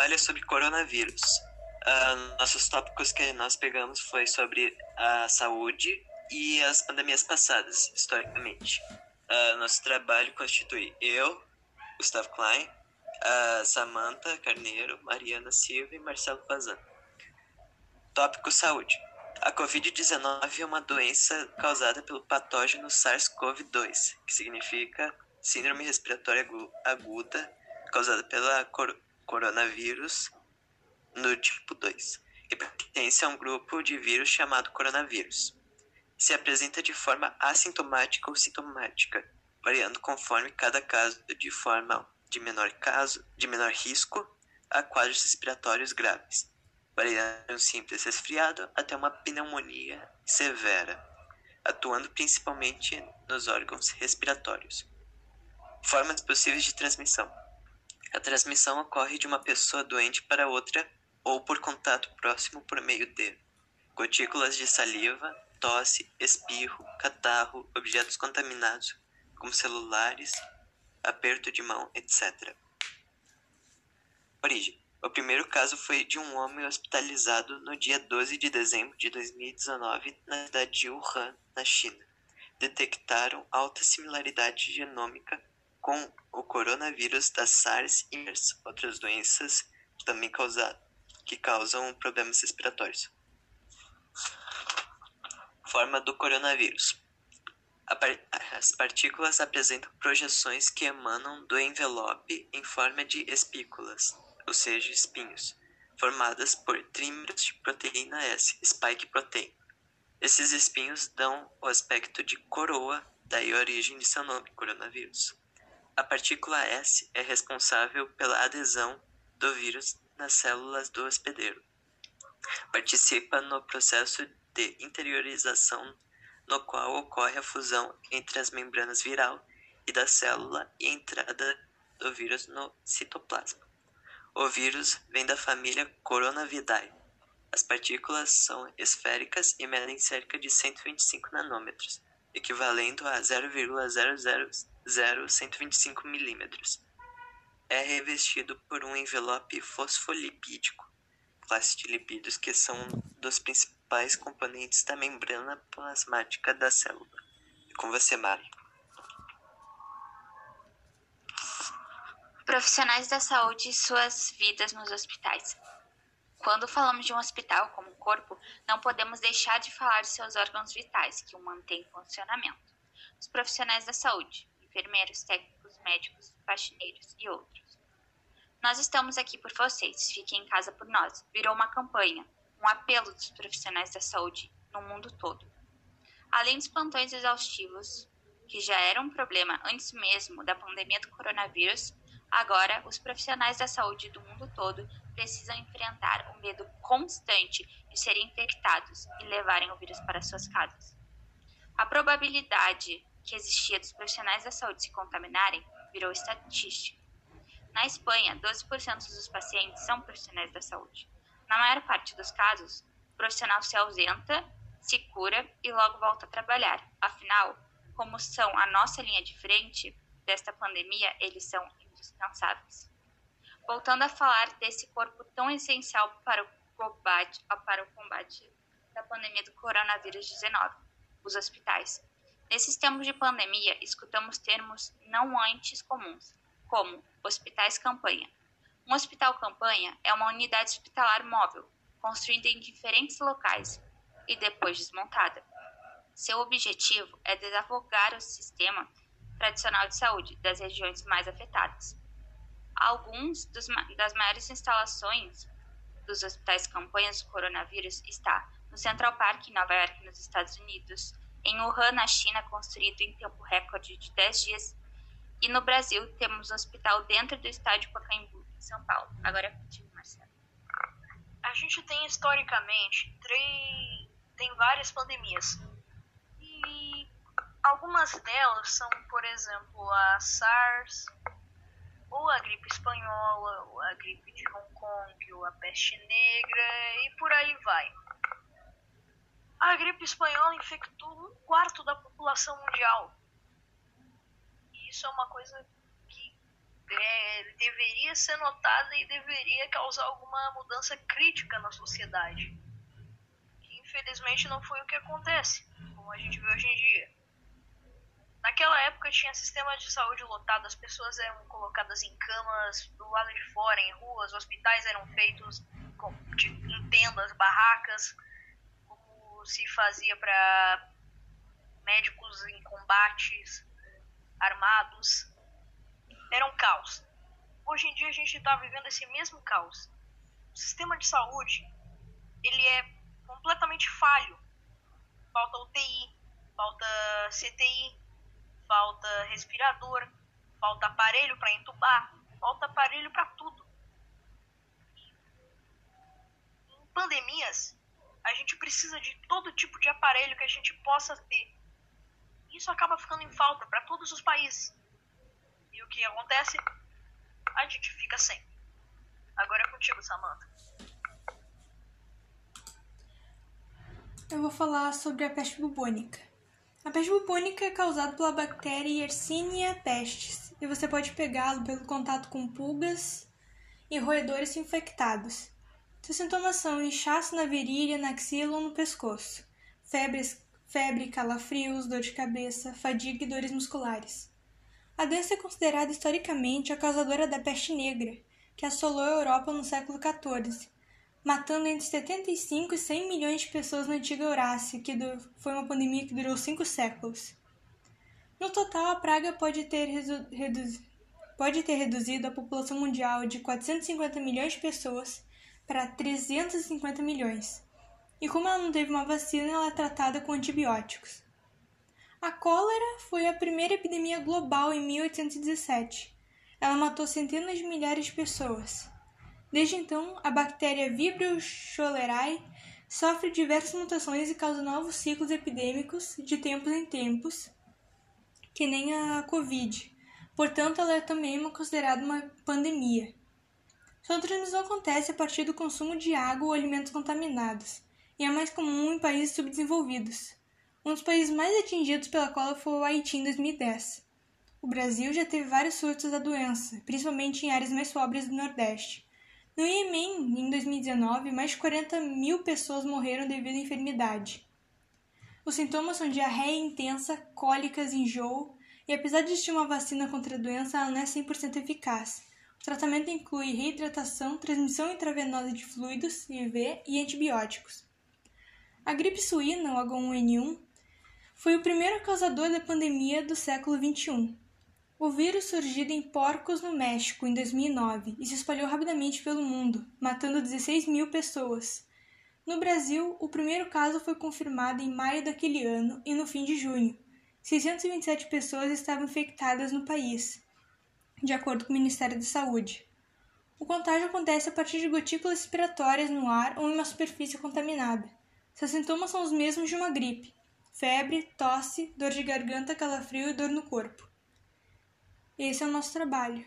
trabalho é sobre coronavírus. Uh, nossos tópicos que nós pegamos foi sobre a saúde e as pandemias passadas, historicamente. Uh, nosso trabalho constitui eu, Gustavo Klein, uh, Samantha Carneiro, Mariana Silva e Marcelo Pazan. Tópico saúde. A Covid-19 é uma doença causada pelo patógeno SARS-CoV-2, que significa Síndrome Respiratória Aguda, causada pela coronavírus no tipo 2, e pertence a um grupo de vírus chamado coronavírus. Se apresenta de forma assintomática ou sintomática, variando conforme cada caso de forma de menor caso, de menor risco a quadros respiratórios graves, variando um simples resfriado até uma pneumonia severa, atuando principalmente nos órgãos respiratórios. Formas possíveis de transmissão: a transmissão ocorre de uma pessoa doente para outra ou por contato próximo por meio de gotículas de saliva, tosse, espirro, catarro, objetos contaminados, como celulares, aperto de mão, etc. Origem: O primeiro caso foi de um homem hospitalizado no dia 12 de dezembro de 2019 na cidade de Wuhan, na China. Detectaram alta similaridade genômica com o coronavírus da SARS e MERS, outras doenças também causadas, que causam problemas respiratórios. Forma do coronavírus: as partículas apresentam projeções que emanam do envelope em forma de espículas, ou seja, espinhos, formadas por trímeros de proteína S, spike protein. Esses espinhos dão o aspecto de coroa, daí a origem de seu nome, coronavírus. A partícula S é responsável pela adesão do vírus nas células do hospedeiro. Participa no processo de interiorização no qual ocorre a fusão entre as membranas viral e da célula e a entrada do vírus no citoplasma. O vírus vem da família Coronavidae. As partículas são esféricas e medem cerca de 125 nanômetros, equivalendo a 0,000125 milímetros. É revestido por um envelope fosfolipídico, classe de lipídios que são dos principais principais componentes da membrana plasmática da célula. E com você, Mari. Profissionais da saúde e suas vidas nos hospitais. Quando falamos de um hospital como um corpo, não podemos deixar de falar de seus órgãos vitais que o mantêm em funcionamento. Os profissionais da saúde, enfermeiros, técnicos, médicos, faxineiros e outros. Nós estamos aqui por vocês, fiquem em casa por nós. Virou uma campanha um apelo dos profissionais da saúde no mundo todo. Além dos plantões exaustivos, que já era um problema antes mesmo da pandemia do coronavírus, agora os profissionais da saúde do mundo todo precisam enfrentar o medo constante de serem infectados e levarem o vírus para suas casas. A probabilidade que existia dos profissionais da saúde se contaminarem virou estatística. Na Espanha, 12% dos pacientes são profissionais da saúde. Na maior parte dos casos, o profissional se ausenta, se cura e logo volta a trabalhar. Afinal, como são a nossa linha de frente desta pandemia, eles são indispensáveis. Voltando a falar desse corpo tão essencial para o combate, para o combate da pandemia do coronavírus 19, os hospitais. Nesses tempos de pandemia, escutamos termos não antes comuns, como hospitais campanha, um hospital campanha é uma unidade hospitalar móvel, construída em diferentes locais e depois desmontada. Seu objetivo é desafogar o sistema tradicional de saúde das regiões mais afetadas. Alguns dos, das maiores instalações dos hospitais campanhas do coronavírus está no Central Park, em Nova York, nos Estados Unidos, em Wuhan, na China, construído em tempo recorde de 10 dias, e no Brasil temos um hospital dentro do estádio Pacaembu, em São Paulo. Agora é contigo, Marcelo. A gente tem historicamente três, tem várias pandemias. E algumas delas são, por exemplo, a SARS, ou a gripe espanhola, ou a gripe de Hong Kong, ou a peste negra, e por aí vai. A gripe espanhola infectou um quarto da população mundial. E isso é uma coisa que é, deveria ser notada e deveria causar alguma mudança crítica na sociedade. Infelizmente não foi o que acontece, como a gente vê hoje em dia. Naquela época tinha sistema de saúde lotado, as pessoas eram colocadas em camas do lado de fora, em ruas, hospitais eram feitos de, em tendas, barracas, se fazia para médicos em combates armados. Era um caos. Hoje em dia a gente está vivendo esse mesmo caos. O sistema de saúde ele é completamente falho. Falta UTI, falta CTI, falta respirador, falta aparelho para entubar, falta aparelho para tudo. Em pandemias, a gente precisa de todo tipo de aparelho que a gente possa ter. Isso acaba ficando em falta para todos os países. E o que acontece? A gente fica sem. Agora é contigo, Samantha. Eu vou falar sobre a peste bubônica. A peste bubônica é causada pela bactéria Yersinia pestis e você pode pegá-lo pelo contato com pulgas e roedores infectados. Seus sintomas são inchaço na virilha, na axila ou no pescoço, febres, febre, calafrios, dor de cabeça, fadiga e dores musculares. A doença é considerada historicamente a causadora da peste negra, que assolou a Europa no século XIV matando entre 75 e 100 milhões de pessoas na antiga Eurásia, que foi uma pandemia que durou cinco séculos. No total, a praga pode ter, pode ter reduzido a população mundial de 450 milhões de pessoas para 350 milhões. E como ela não teve uma vacina, ela é tratada com antibióticos. A cólera foi a primeira epidemia global em 1817. Ela matou centenas de milhares de pessoas. Desde então, a bactéria Vibrio cholerae sofre diversas mutações e causa novos ciclos epidêmicos de tempos em tempos, que nem a Covid. Portanto, ela é também considerada uma pandemia. Sua transmissão acontece a partir do consumo de água ou alimentos contaminados, e é mais comum em países subdesenvolvidos. Um dos países mais atingidos pela cola foi o Haiti em 2010. O Brasil já teve vários surtos da doença, principalmente em áreas mais pobres do Nordeste. No Iêmen, em 2019, mais de 40 mil pessoas morreram devido à enfermidade. Os sintomas são diarreia intensa, cólicas, enjoo, e apesar de existir uma vacina contra a doença, ela não é 100% eficaz. O tratamento inclui reidratação, transmissão intravenosa de fluidos, IV e antibióticos. A gripe suína, o H1N1, foi o primeiro causador da pandemia do século XXI. O vírus surgiu em porcos no México em 2009 e se espalhou rapidamente pelo mundo, matando 16 mil pessoas. No Brasil, o primeiro caso foi confirmado em maio daquele ano e no fim de junho. 627 pessoas estavam infectadas no país, de acordo com o Ministério da Saúde. O contágio acontece a partir de gotículas respiratórias no ar ou em uma superfície contaminada. Seus sintomas são os mesmos de uma gripe: febre, tosse, dor de garganta, calafrio e dor no corpo. Esse é o nosso trabalho.